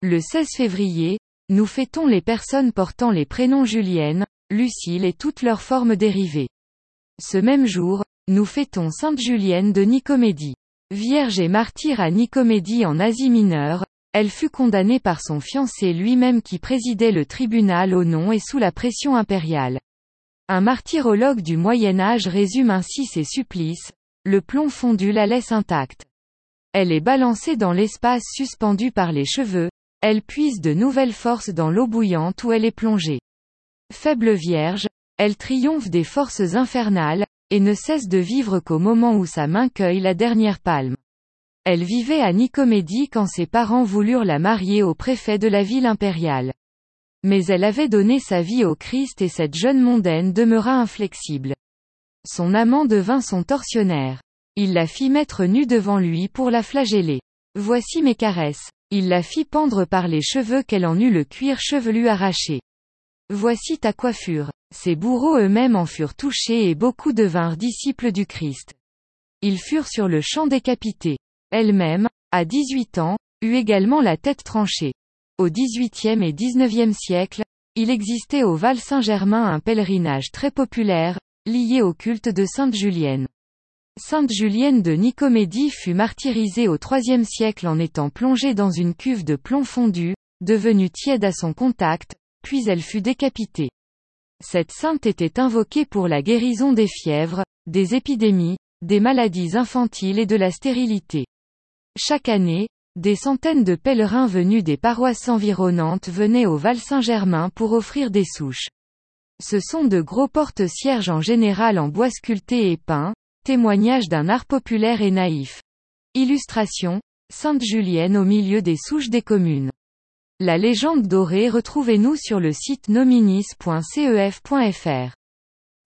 Le 16 février, nous fêtons les personnes portant les prénoms Julienne, Lucille et toutes leurs formes dérivées. Ce même jour, nous fêtons Sainte Julienne de Nicomédie. Vierge et martyre à Nicomédie en Asie mineure, elle fut condamnée par son fiancé lui-même qui présidait le tribunal au nom et sous la pression impériale. Un martyrologue du Moyen Âge résume ainsi ses supplices, le plomb fondu la laisse intacte. Elle est balancée dans l'espace suspendu par les cheveux, elle puise de nouvelles forces dans l'eau bouillante où elle est plongée. Faible vierge, elle triomphe des forces infernales, et ne cesse de vivre qu'au moment où sa main cueille la dernière palme. Elle vivait à Nicomédie quand ses parents voulurent la marier au préfet de la ville impériale. Mais elle avait donné sa vie au Christ et cette jeune mondaine demeura inflexible. Son amant devint son tortionnaire. Il la fit mettre nue devant lui pour la flageller. Voici mes caresses. Il la fit pendre par les cheveux qu'elle en eut le cuir chevelu arraché. Voici ta coiffure. Ses bourreaux eux-mêmes en furent touchés et beaucoup devinrent disciples du Christ. Ils furent sur le champ décapités. Elle-même, à 18 ans, eut également la tête tranchée. Au XVIIIe et XIXe siècle, il existait au Val-Saint-Germain un pèlerinage très populaire, lié au culte de Sainte Julienne. Sainte Julienne de Nicomédie fut martyrisée au IIIe siècle en étant plongée dans une cuve de plomb fondu, devenue tiède à son contact, puis elle fut décapitée. Cette sainte était invoquée pour la guérison des fièvres, des épidémies, des maladies infantiles et de la stérilité. Chaque année, des centaines de pèlerins venus des paroisses environnantes venaient au Val-Saint-Germain pour offrir des souches. Ce sont de gros porte-cierges en général en bois sculpté et peint, témoignage d'un art populaire et naïf. Illustration, Sainte Julienne au milieu des souches des communes. La légende dorée retrouvez-nous sur le site nominis.cef.fr.